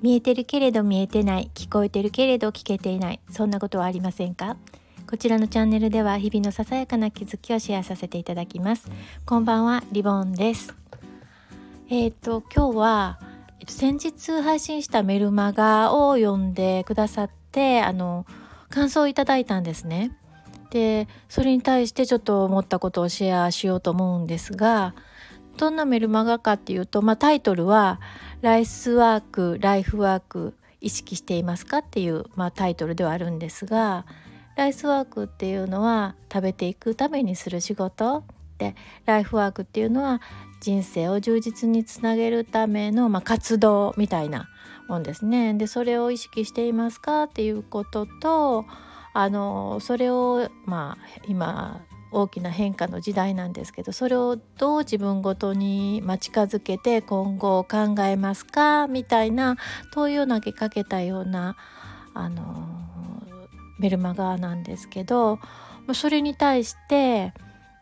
見えてるけれど見えてない聞こえてるけれど聞けていないそんなことはありませんか？こちらのチャンネルでは日々のささやかな気づきをシェアさせていただきます。こんばんはリボンです。えっ、ー、と今日は、えっと、先日配信したメルマガを読んでくださってあの感想をいただいたんですね。でそれに対してちょっと思ったことをシェアしようと思うんですがどんなメルマガかっていうと、まあ、タイトルは「ライスワークライフワーク意識していますか?」っていう、まあ、タイトルではあるんですがライスワークっていうのは食べていくためにする仕事でライフワークっていうのは人生を充実につなげるための、まあ、活動みたいなもんですね。でそれを意識していますかっていうこととあのそれをまあ今大きな変化の時代なんですけどそれをどう自分ごとに、近づけて今後考えますか？みたいな問いを投げかけたようなあのメルマガなんですけどそれに対して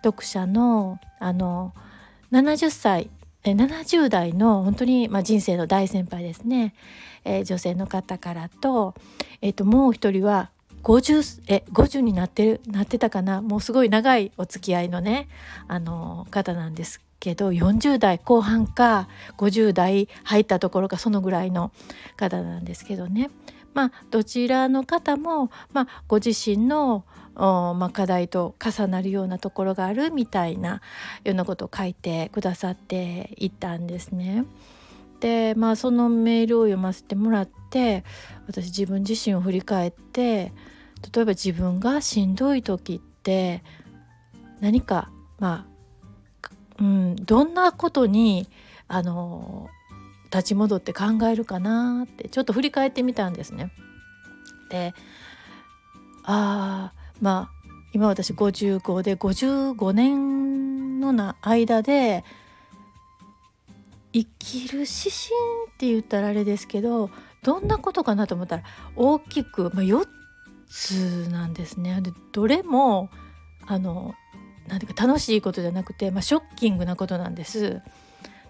読者のあの70歳70代の本当に、まあ、人生の大先輩ですね、えー、女性の方からと,、えー、ともう一人は50え50になってるなってたかな？もうすごい長いお付き合いのねあの方なんですけど40代後半か50代入ったところかそのぐらいの方なんですけどねまあどちらの方も、まあ、ご自身のまあ、課題と重なるようなところがあるみたいなようなことを書いてくださっていたんですね。でまあそのメールを読ませてもらって私自分自身を振り返って例えば自分がしんどい時って何かまあ、うん、どんなことにあの立ち戻って考えるかなってちょっと振り返ってみたんですね。でああまあ今私55で55年のな間で生きる指針って言ったらあれですけどどんなことかなと思ったら大きく、まあ、4つなんですね。でどれもあのなんていうか楽しいことじゃなくて、まあ、ショッキングなことなんです。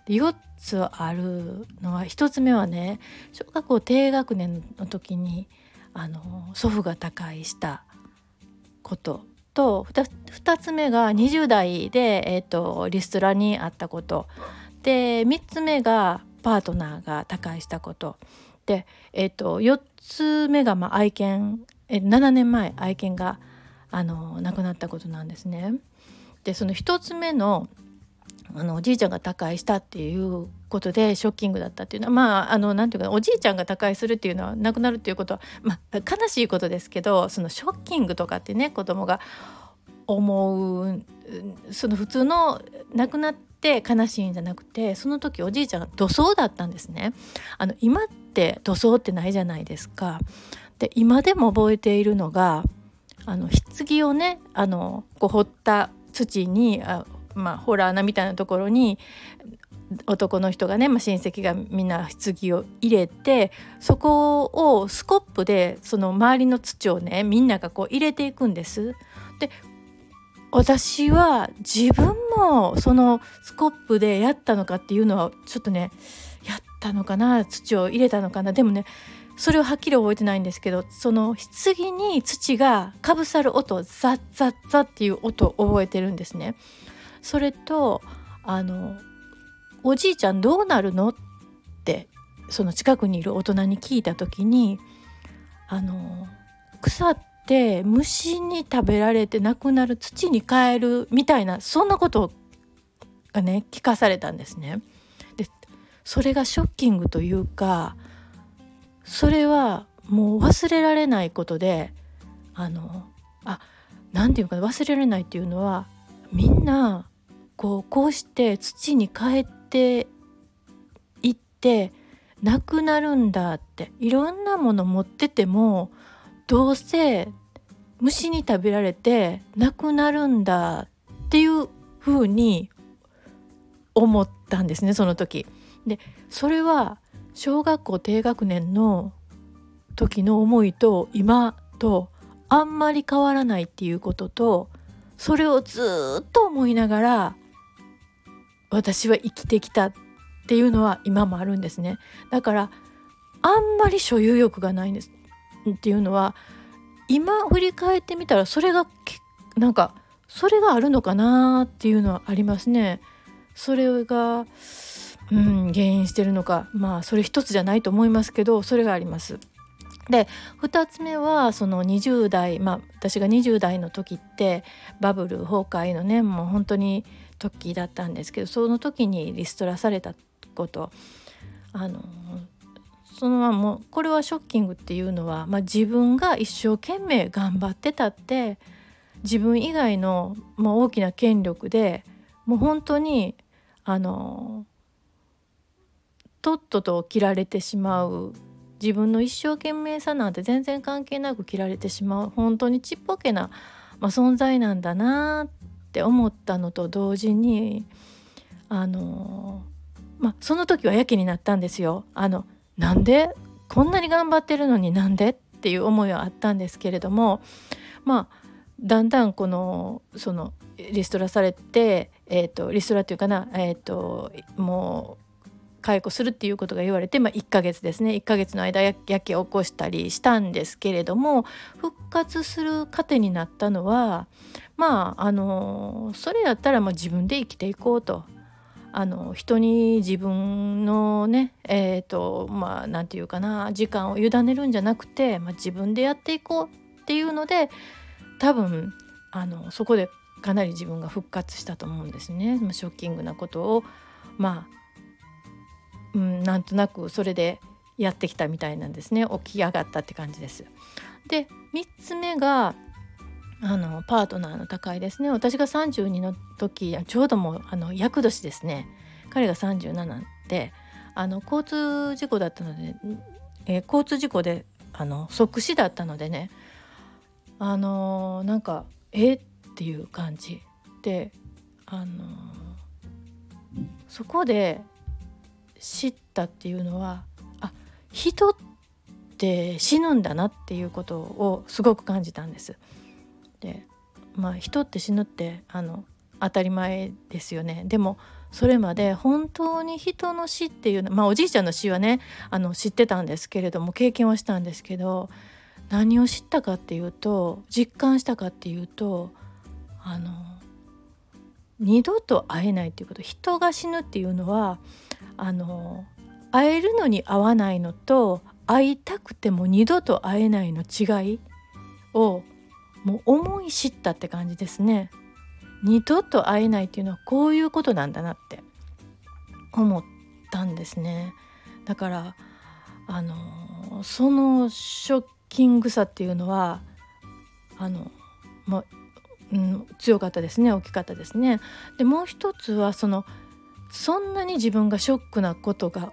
で4つあるのは1つ目はね小学校低学年の時にあの祖父が他界したことと 2, 2つ目が20代で、えーと、リストラにあったことで3つ目がパートナーが他界したことで、えーと、4つ目がまあ愛犬え7年前愛犬があの亡くなったことなんですね。でその1つ目のあのおじいちゃんが他界したっていうことでショッキングだったっていうのはまああのなんていうかおじいちゃんが他界するっていうのは亡くなるっていうことは、まあ、悲しいことですけどそのショッキングとかってね子供が思うその普通の亡くなって悲しいんじゃなくてその時おじいちゃんが土葬だったんですね。あの今って土葬ってないじゃないですか。で今でも覚えているのがあの棺をねあのこう掘った土にあまあ、ホラー穴みたいなところに男の人がね、まあ、親戚がみんな棺を入れてそこをスコップでその周りの土をねみんながこう入れていくんです。で私は自分もそのスコップでやったのかっていうのはちょっとねやったのかな土を入れたのかなでもねそれをはっきり覚えてないんですけどその棺に土がかぶさる音ザッザッザッっていう音を覚えてるんですね。それとあの「おじいちゃんどうなるの?」ってその近くにいる大人に聞いた時にあの腐って虫に食べられて亡くなる土に変えるみたいなそんなことがね聞かされたんですね。でそれがショッキングというかそれはもう忘れられないことであのあ何て言うか忘れられないっていうのはみんなこうこうして土に変えていってなくなるんだっていろんなもの持っててもどうせ虫に食べられてなくなるんだっていうふうに思ったんですねその時。でそれは小学校低学年の時の思いと今とあんまり変わらないっていうこととそれをずっと思いながら私は生きてきたっていうのは今もあるんですねだからあんまり所有欲がないんですっていうのは今振り返ってみたらそれがなんかそれがあるのかなっていうのはありますね。それがうん原因してるのかまあそれ一つじゃないと思いますけどそれがあります。で2つ目はその20代まあ私が20代の時ってバブル崩壊のねもう本当に時だったんですけどその時にリストラされたことあのそのままもこれはショッキングっていうのは、まあ、自分が一生懸命頑張ってたって自分以外の、まあ、大きな権力でもう本当にあのとっとと切られてしまう自分の一生懸命さなんて全然関係なく切られてしまう本当にちっぽけな、まあ、存在なんだなって思ったのと同時にあのまあその時はやけになったんですよ。あのなんでこんなに頑張ってるのになんでっていう思いはあったんですけれどもまあだんだんこのそのリストラされて、えーと、リストラっていうかな、えーと、もう解雇するっていうことが言われて、まあ、1ヶ月ですね。1ヶ月の間やけを起こしたりしたんですけれども復活する糧になったのはまああのそれやったらまあ自分で生きていこうと。あの人に自分のねえっ、ー、とまあ何て言うかな時間を委ねるんじゃなくて、まあ、自分でやっていこうっていうので多分あのそこでかなり自分が復活したと思うんですね。まあショッキングなことを。まあ、うん、なんとなくそれでやってきたみたいなんですね。起き上がったって感じです。で3つ目があのパートナーの高いですね。私が32の時ちょうどもうあの厄年ですね。彼が37であの交通事故だったので、えー、交通事故であの即死だったのでねあのー、なんかえっていう感じであのー、そこで知ったっていうのはあ人って死ぬんだなっていうことをすごく感じたんです。でまあ人って死ぬってあの当たり前ですよねでもそれまで本当に人の死っていうのまあおじいちゃんの死はねあの知ってたんですけれども経験はしたんですけど何を知ったかっていうと実感したかっていうとあの二度と会えないっていうこと人が死ぬっていうのはあの会えるのに会わないのと会いたくても二度と会えないの違いをもう思い知ったって感じですね。二度と会えないっていうのはこういうことなんだなって思ったんですね。だからあのそのショッキングさっていうのはあのまうん、強かったですね。大きかったですね。でもう一つはそのそんなに自分がショックなことが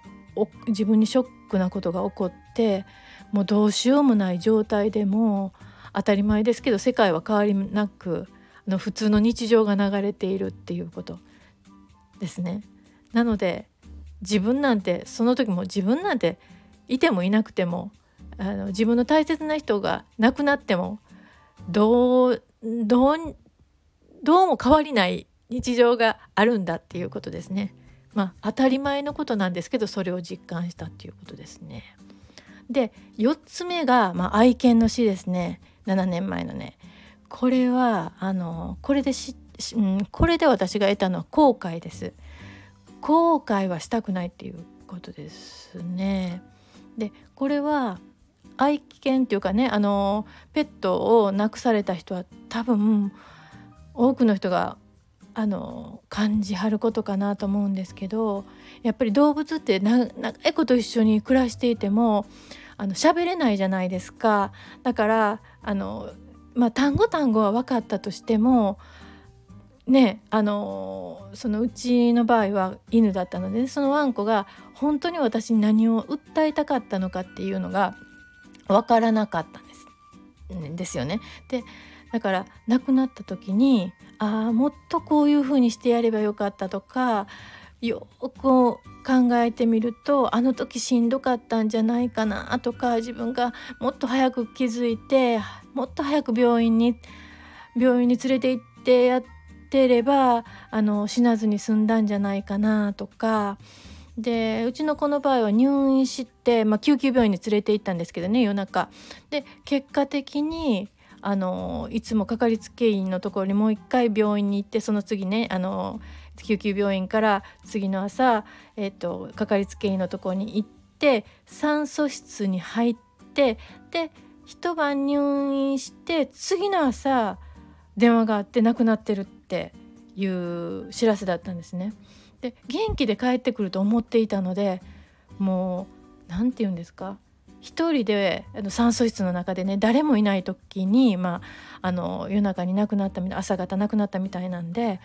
自分にショックなことが起こってもうどうしようもない状態でも当たり前ですけど世界は変わりなくあの普通の日常が流れているっていうことですね。なので自分なんてその時も自分なんていてもいなくてもあの自分の大切な人が亡くなってもどうどうどうも変わりない日常があるんだっていうことですね。まあ当たり前のことなんですけどそれを実感したっていうことですね。で4つ目が、まあ、愛犬の死ですね。7年前のねこれはあのこれでし、うん、これで私が得たのは後悔です後悔はしたくないっていうことですねでこれは愛犬っていうかねあのペットを亡くされた人は多分多くの人があの感じはることかなと思うんですけどやっぱり動物って長いこと一緒に暮らしていてもあの喋れないじゃないですかだからあの、まあ、単語単語は分かったとしてもねあのそのうちの場合は犬だったのでそのワンコが本当に私に何を訴えたかったのかっていうのが分からなかったんですですよね。でだから亡くなった時にああもっとこういうふうにしてやればよかったとかよく考えてみるとあの時しんどかったんじゃないかなとか自分がもっと早く気づいてもっと早く病院に病院に連れて行ってやってればあの死なずに済んだんじゃないかなとかでうちの子の場合は入院して、まあ、救急病院に連れて行ったんですけどね夜中。で結果的にあのいつもかかりつけ医のところにもう一回病院に行ってその次ねあの救急病院から次の朝、えーと、かかりつけ医のところに行って酸素室に入ってで一晩入院して次の朝電話があって亡くなってるっていう知らせだったんですね。で元気で帰ってくると思っていたのでもう何て言うんですか？一人であの酸素室の中でね誰もいない時に、まあ、あの夜中に亡くなったみたい朝方亡くなったみたいなんで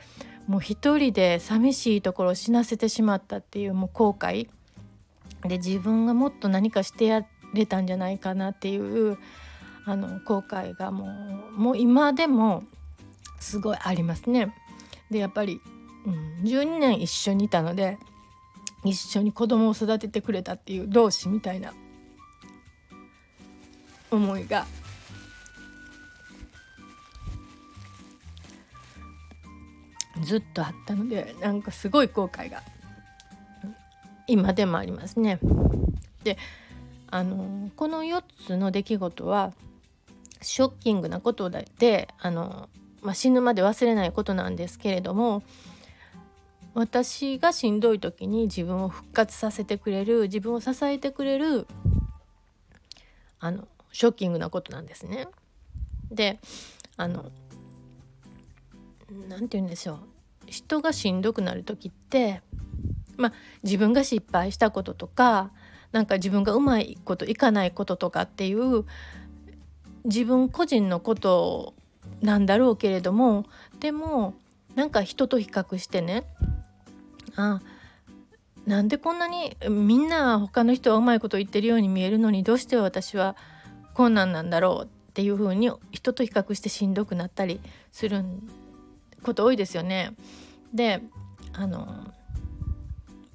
もう一人で寂しいところを死なせてしまったっていうもう後悔で自分がもっと何かしてやれたんじゃないかなっていうあの後悔がもうもう今でもすごいありますね。でやっぱりうん、12年一緒にいたので一緒に子供を育ててくれたっていう同志みたいな思いがずっとあったのでなんかすごい後悔が今でもありますね。であのこの4つの出来事はショッキングなことであの、まあ、死ぬまで忘れないことなんですけれども私がしんどい時に自分を復活させてくれる自分を支えてくれるあのショッキングなことなんですね。であの何て言うんでしょう人がしんどくなる時ってまあ自分が失敗したこととかなんか自分がうまいこといかないこととかっていう自分個人のことなんだろうけれどもでもなんか人と比較してねあなんでこんなにみんな他の人はうまいこと言ってるように見えるのにどうして私は困難なんだろうっていう風に人と比較してしんどくなったりすること多いですよね。であの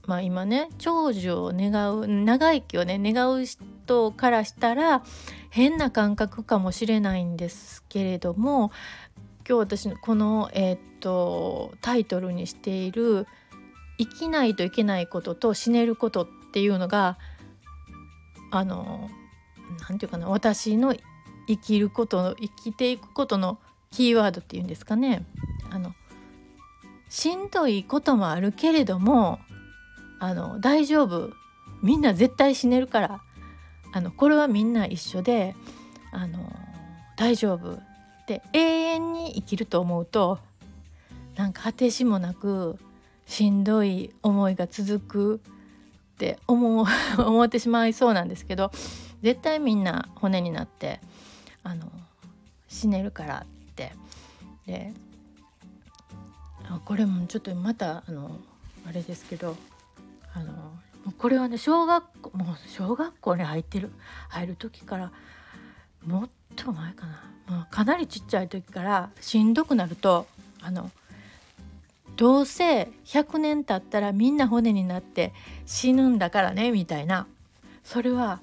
まあ今ね長寿を願う長生きをね願う人からしたら変な感覚かもしれないんですけれども今日私のこの、えー、っとタイトルにしている「生きないといけないことと死ねることっていうのがあの何て言うかな私の生きること生きていくことのキーワードっていうんですかね。あのしんどいこともあるけれどもあの大丈夫。みんな絶対死ねるから。あのこれはみんな一緒であの大丈夫。って永遠に生きると思うとなんか果てしもなくしんどい思いが続くって思う 思ってしまいそうなんですけど絶対みんな骨になってあの死ねるからって。でこれもちょっとまたあのあれですけどあのこれはね小学校もう小学校に入ってる入る時からもっと前かな、まあ、かなりちっちゃい時からしんどくなるとあのどうせ100年経ったらみんな骨になって死ぬんだからねみたいな。それは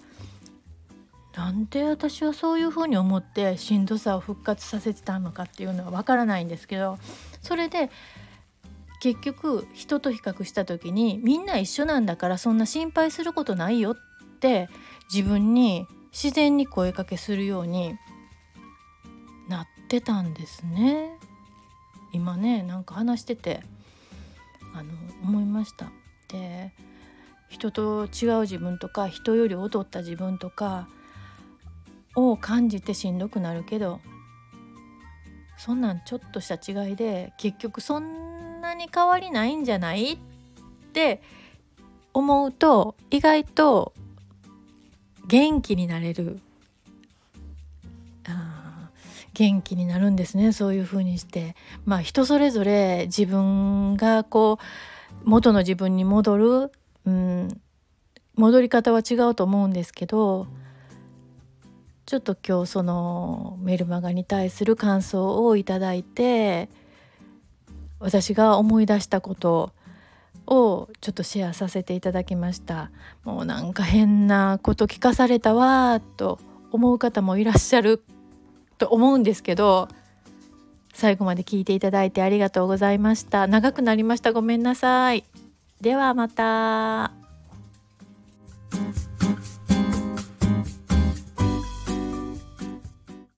なんで私はそういうふうに思ってしんどさを復活させてたのかっていうのはわからないんですけどそれで結局人と比較した時にみんな一緒なんだからそんな心配することないよって自分に自然に声かけするようになってたんですね。今ねなんか話しててあの思いました。で人と違う自分とか人より劣った自分とかを感じてしんどくなるけどそんなんちょっとした違いで結局そんなに変わりないんじゃないって思うと意外と元気になれる元気になるんですねそういう風にして。まあ人それぞれ自分がこう元の自分に戻る、うん、戻り方は違うと思うんですけどちょっと今日そのメルマガに対する感想をいただいて私が思い出したことをちょっとシェアさせていただきました。もうなんか変なこと聞かされたわと思う方もいらっしゃると思うんですけど最後まで聞いていただいてありがとうございました。長くなりました。ごめんなさい。ではまた。